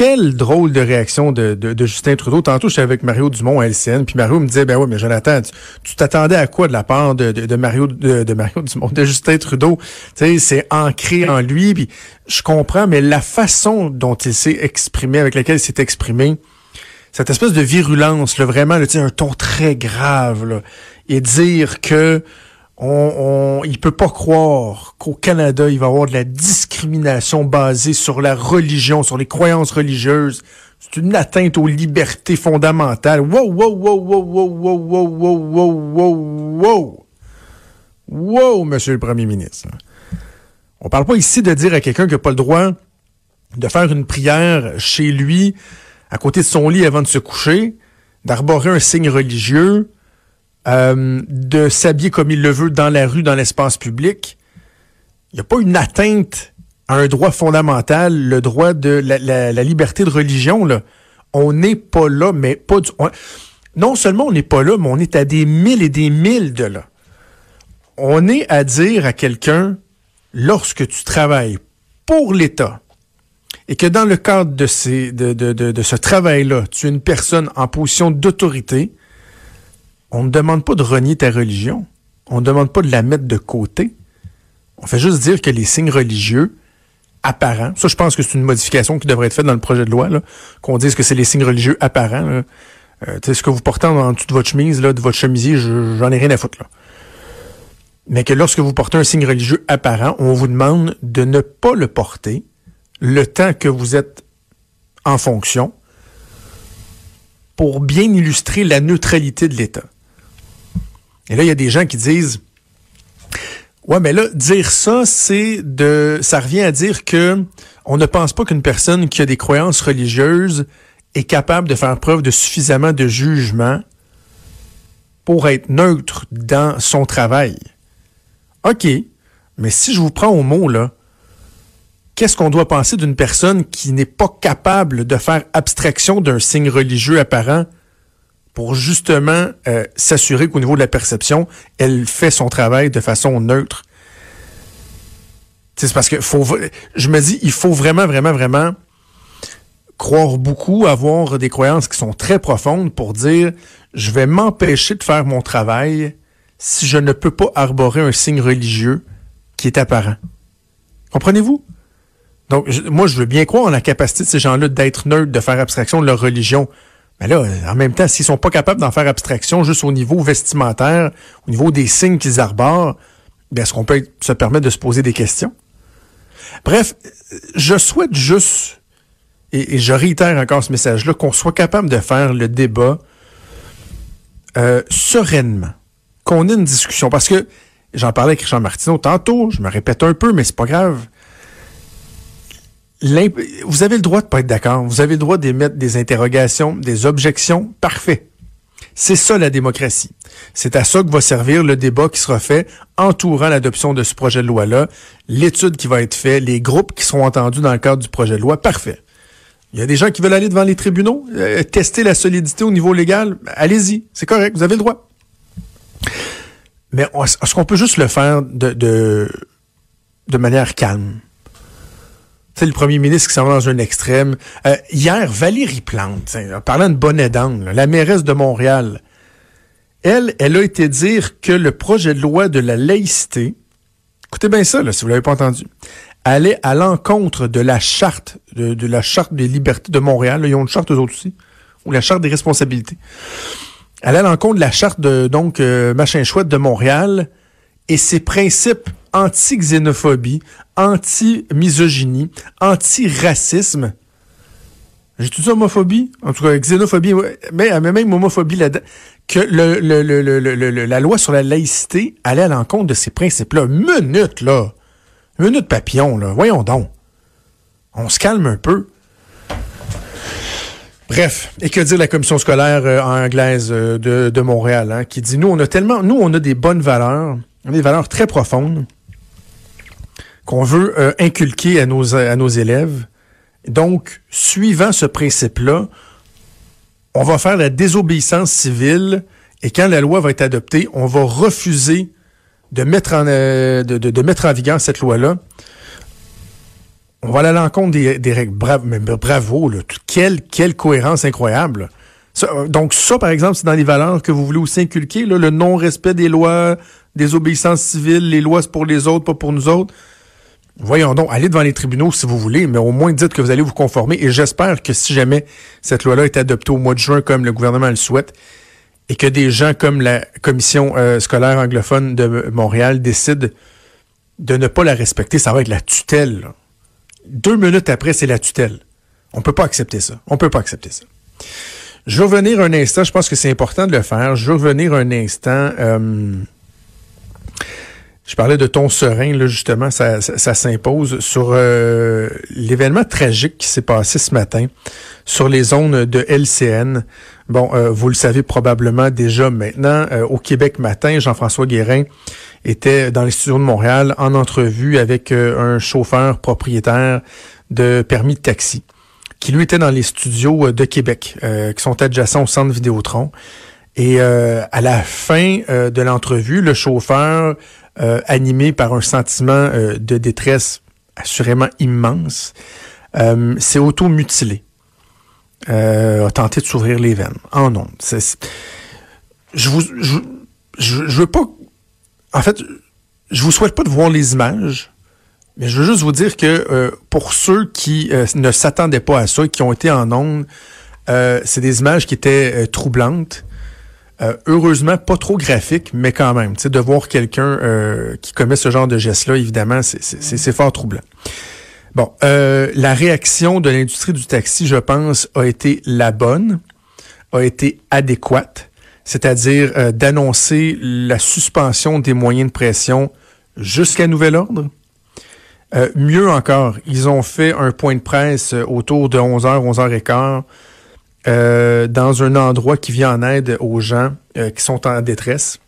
Quelle drôle de réaction de, de, Justin Trudeau. Tantôt, j'étais avec Mario Dumont à LCN, puis Mario me disait, ben oui, mais Jonathan, tu t'attendais à quoi de la part de, de, Mario de, Mario Dumont, de Justin Trudeau? Tu sais, c'est ancré en lui, puis je comprends, mais la façon dont il s'est exprimé, avec laquelle il s'est exprimé, cette espèce de virulence, là, vraiment, là, un ton très grave, là, et dire que on, il peut pas croire qu'au Canada, il va avoir de la discrimination basée sur la religion, sur les croyances religieuses. C'est une atteinte aux libertés fondamentales. Wow, wow, wow, wow, wow, wow, wow, wow, wow, wow. Wow, monsieur le premier ministre. On parle pas ici de dire à quelqu'un qui n'a pas le droit de faire une prière chez lui, à côté de son lit avant de se coucher, d'arborer un signe religieux, euh, de s'habiller comme il le veut dans la rue, dans l'espace public. Il n'y a pas une atteinte à un droit fondamental, le droit de la, liberté de religion. Là. On n'est pas là, mais pas du... non seulement on n'est pas là, mais on est à des mille et des mille de là. On est à dire à quelqu'un, lorsque tu travailles pour l'État, et que dans le cadre de, ce travail-là, tu es une personne en position d'autorité, on ne demande pas de renier ta religion. On ne demande pas de la mettre de côté. On fait juste dire que les signes religieux apparents, ça je pense que c'est une modification qui devrait être faite dans le projet de loi, qu'on dise que c'est les signes religieux apparents. Euh, ce que vous portez en, dessous de votre chemise, de votre chemisier, j'en ai rien à foutre. Mais que lorsque vous portez un signe religieux apparent, on vous demande de ne pas le porter le temps que vous êtes en fonction pour bien illustrer la neutralité de l'État. Et là, il y a des gens qui disent, ouais, mais là, dire ça, c'est de, ça revient à dire que on ne pense pas qu'une personne qui a des croyances religieuses est capable de faire preuve de suffisamment de jugement pour être neutre dans son travail. OK, mais si je vous prends au mot, là, qu'est-ce qu'on doit penser d'une personne qui n'est pas capable de faire abstraction d'un signe religieux apparent pour justement euh, s'assurer qu'au niveau de la perception, elle fait son travail de façon neutre. C'est parce que faut, je me dis, il faut vraiment, vraiment, vraiment croire beaucoup, avoir des croyances qui sont très profondes pour dire, je vais m'empêcher de faire mon travail si je ne peux pas arborer un signe religieux qui est apparent. Comprenez-vous? Donc, moi, je veux bien croire en la capacité de ces gens-là d'être neutres, de faire abstraction de leur religion. Mais là, en même temps, s'ils sont pas capables d'en faire abstraction juste au niveau vestimentaire, au niveau des signes qu'ils arborent, bien, est-ce qu'on peut se permettre de se poser des questions? Bref, je souhaite juste, et, je réitère encore ce message-là, qu'on soit capable de faire le débat euh, sereinement, qu'on ait une discussion. Parce que j'en parlais avec Richard Martineau tantôt, je me répète un peu, mais c'est pas grave vous avez le droit de pas être d'accord. Vous avez le droit d'émettre des interrogations, des objections. Parfait. C'est ça la démocratie. C'est à ça que va servir le débat qui sera fait entourant l'adoption de ce projet de loi-là, l'étude qui va être faite, les groupes qui seront entendus dans le cadre du projet de loi. Parfait. Il y a des gens qui veulent aller devant les tribunaux, euh, tester la solidité au niveau légal. Allez-y, c'est correct, vous avez le droit. Mais est-ce qu'on peut juste le faire de, de, de manière calme? Le premier ministre qui s'en va dans un extrême. Euh, hier, Valérie Plante, parlant de bonnet d'angle, la mairesse de Montréal, elle, elle a été dire que le projet de loi de la laïcité, écoutez bien ça, là, si vous l'avez pas entendu, allait à l'encontre de la charte, de, la charte des libertés de Montréal. ils ont une charte eux autres aussi, ou la charte des responsabilités. Elle allait à l'encontre de la charte de, donc, euh, machin chouette de Montréal et ses principes anti-xénophobie, anti-misogynie, anti-racisme. J'ai tout ça homophobie, en tout cas xénophobie, mais, même homophobie là-dedans, que le, la loi sur la laïcité allait à l'encontre de ces principes-là. Minute, là. Minute papillon, là. Voyons donc. On se calme un peu. Bref, et que dire la commission scolaire euh, anglaise euh, de, de, Montréal, hein, qui dit nous on a tellement, nous on a des bonnes valeurs, des valeurs très profondes qu'on veut euh, inculquer à nos élèves. Donc, suivant ce principe-là, on va faire la désobéissance civile et quand la loi va être adoptée, on va refuser de mettre en en vigueur cette loi-là on va aller à l'encontre des, règles. Bravo, mais bravo, là. Quelle, cohérence incroyable. Euh, donc ça, par exemple, c'est dans les valeurs que vous voulez aussi inculquer, le non-respect des lois, des obéissances civiles, les lois pour les autres, pas pour nous autres. Voyons donc, allez devant les tribunaux si vous voulez, mais au moins dites que vous allez vous conformer. Et j'espère que si jamais cette loi-là est adoptée au mois de juin, comme le gouvernement le souhaite, et que des gens comme la commission euh, scolaire anglophone de Montréal décident de ne pas la respecter, ça va être la tutelle. Deux minutes après, c'est la tutelle. On peut pas accepter ça. On peut pas accepter ça. Je vais revenir un instant, je pense que c'est important de le faire. Je vais revenir un instant. Euh, je parlais de ton serein, là, justement, ça, ça, s'impose sur euh, l'événement tragique qui s'est passé ce matin sur les zones de LCN. Bon, euh, vous le savez probablement déjà maintenant, au Québec matin, Jean-François Guérin était dans les studios de Montréal en entrevue avec euh, un chauffeur propriétaire de permis de taxi qui lui était dans les studios euh, de Québec, euh, qui sont adjacents au centre Vidéotron. Et à la fin de l'entrevue, le chauffeur, animé par un sentiment de détresse assurément immense, s'est auto-mutilé. a tenté de s'ouvrir les veines en ondes. Je vous, je, veux pas en fait, je vous souhaite pas de voir les images, mais je veux juste vous dire que euh, pour ceux qui euh, ne s'attendaient pas à ça, qui ont été en ondes, euh, c'est des images qui étaient troublantes. Heureusement, pas trop graphiques, mais quand même, de voir quelqu'un qui commet ce genre de geste-là, évidemment, c'est fort troublant. Bon, la réaction de l'industrie du taxi, je pense, a été la bonne, a été adéquate c'est-à-dire euh, d'annoncer la suspension des moyens de pression jusqu'à nouvel ordre. Euh, mieux encore, ils ont fait un point de presse euh, autour de 11h, 11h15 euh, dans un endroit qui vient en aide aux gens qui sont en détresse.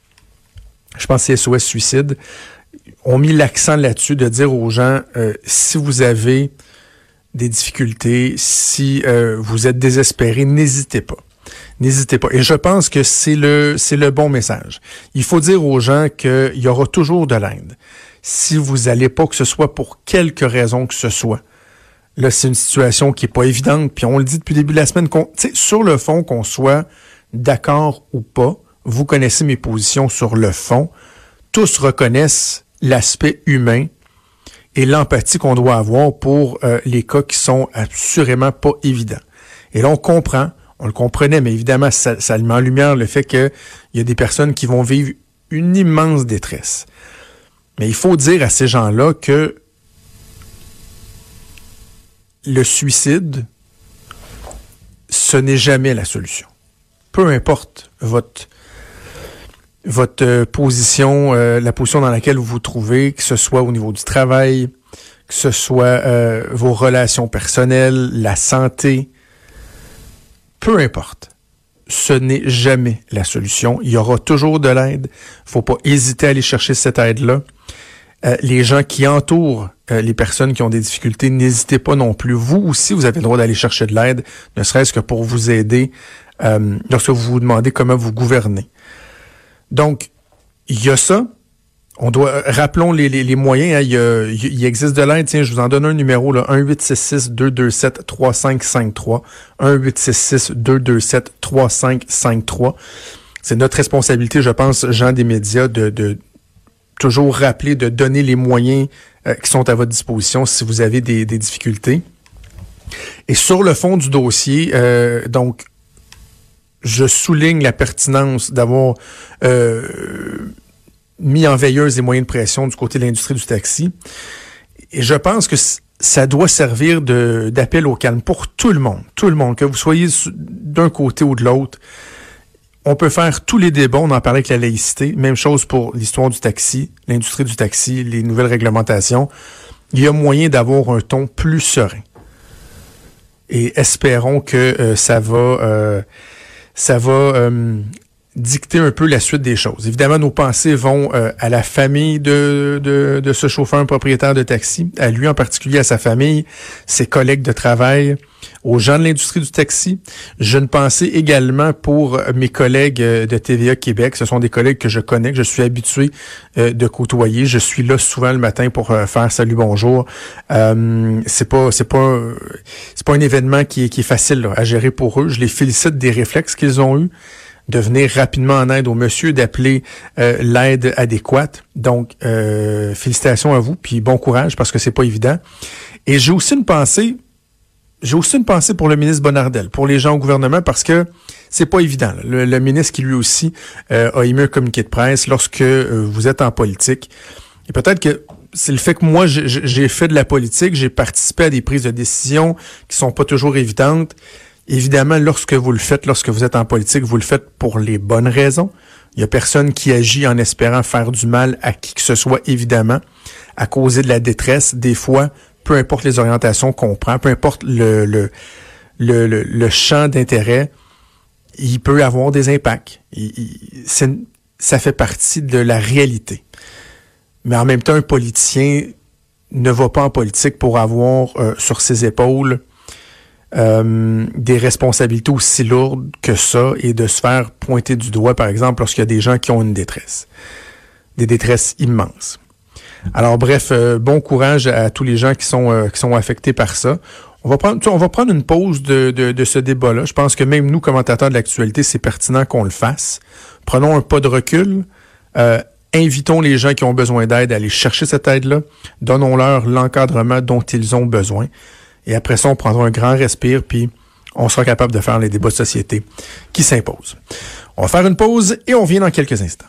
Je pense que c'est SOS Suicide. ont mis l'accent là-dessus de dire aux gens, si vous avez des difficultés, si vous êtes désespéré, n'hésitez pas n'hésitez pas. Et je pense que c'est le, c'est le bon message. Il faut dire aux gens qu'il y aura toujours de l'aide. Si vous n'allez pas, que ce soit pour quelque raison que ce soit, là, c'est une situation qui est pas évidente. Puis on le dit depuis le début de la semaine, qu'on, sur le fond, qu'on soit d'accord ou pas, vous connaissez mes positions sur le fond. Tous reconnaissent l'aspect humain et l'empathie qu'on doit avoir pour euh, les cas qui sont assurément pas évidents. Et là, on comprend on le comprenait, mais évidemment, ça, ça met en lumière le fait qu'il y a des personnes qui vont vivre une immense détresse. Mais il faut dire à ces gens-là que le suicide, ce n'est jamais la solution. Peu importe votre votre position, euh, la position dans laquelle vous vous trouvez, que ce soit au niveau du travail, que ce soit euh, vos relations personnelles, la santé, peu importe. Ce n'est jamais la solution. Il y aura toujours de l'aide. faut pas hésiter à aller chercher cette aide-là. Euh, les gens qui entourent euh, les personnes qui ont des difficultés, n'hésitez pas non plus. Vous aussi, vous avez le droit d'aller chercher de l'aide, ne serait-ce que pour vous aider euh, lorsque vous vous demandez comment vous gouvernez. Donc, il y a ça. On doit, rappelons les, les, moyens, hein, il, existe de l'aide. Tiens, je vous en donne un numéro, là, 1-866-227-3553. 1-866-227-3553. C'est notre responsabilité, je pense, gens des médias, de, de toujours rappeler, de donner les moyens euh, qui sont à votre disposition si vous avez des, des difficultés. Et sur le fond du dossier, euh, donc, je souligne la pertinence d'avoir euh, mis en veilleuse des moyens de pression du côté de l'industrie du taxi. Et je pense que ça doit servir d'appel au calme pour tout le monde, tout le monde, que vous soyez d'un côté ou de l'autre. On peut faire tous les débats, on en parlait avec la laïcité, même chose pour l'histoire du taxi, l'industrie du taxi, les nouvelles réglementations. Il y a moyen d'avoir un ton plus serein. et espérons que ça va ça va dicter un peu la suite des choses. Évidemment, nos pensées vont euh, à la famille de, de, de, ce chauffeur propriétaire de taxi, à lui en particulier, à sa famille, ses collègues de travail, aux gens de l'industrie du taxi. Je ne pensais également pour mes collègues euh, de TVA Québec. Ce sont des collègues que je connais, que je suis habitué euh, de côtoyer. Je suis là souvent le matin pour faire salut bonjour. Euh, c'est pas c'est pas c'est pas un événement qui est, qui est facile à gérer pour eux. Je les félicite des réflexes qu'ils ont eus de venir rapidement en aide au monsieur, d'appeler euh, l'aide adéquate. Donc, euh, félicitations à vous, puis bon courage parce que c'est pas évident. Et j'ai aussi une pensée, j'ai aussi une pensée pour le ministre Bonardel, pour les gens au gouvernement, parce que c'est pas évident. Le, ministre qui lui aussi euh, a émis un communiqué de presse lorsque vous êtes en politique. Et peut-être que c'est le fait que moi, j'ai fait de la politique, j'ai participé à des prises de décision qui sont pas toujours évidentes. Évidemment, lorsque vous le faites, lorsque vous êtes en politique, vous le faites pour les bonnes raisons. Il y a personne qui agit en espérant faire du mal à qui que ce soit, évidemment, à causer de la détresse. Des fois, peu importe les orientations qu'on prend, peu importe le, le, le, le, champ d'intérêt, il peut avoir des impacts. ça fait partie de la réalité. Mais en même temps, un politicien ne va pas en politique pour avoir euh, sur ses épaules euh, des responsabilités aussi lourdes que ça et de se faire pointer du doigt, par exemple, lorsqu'il y a des gens qui ont une détresse, des détresses immenses. Alors bref, euh, bon courage à, tous les gens qui sont euh, qui sont affectés par ça. On va prendre, on va prendre une pause de, de, de ce débat-là. Je pense que même nous, commentateurs de l'actualité, c'est pertinent qu'on le fasse. Prenons un pas de recul. invitons les gens qui ont besoin d'aide à aller chercher cette aide-là. Donnons-leur l'encadrement dont ils ont besoin. Et après ça, on prendra un grand respire, puis on sera capable de faire les débats de société qui s'imposent. On va faire une pause et on vient dans quelques instants.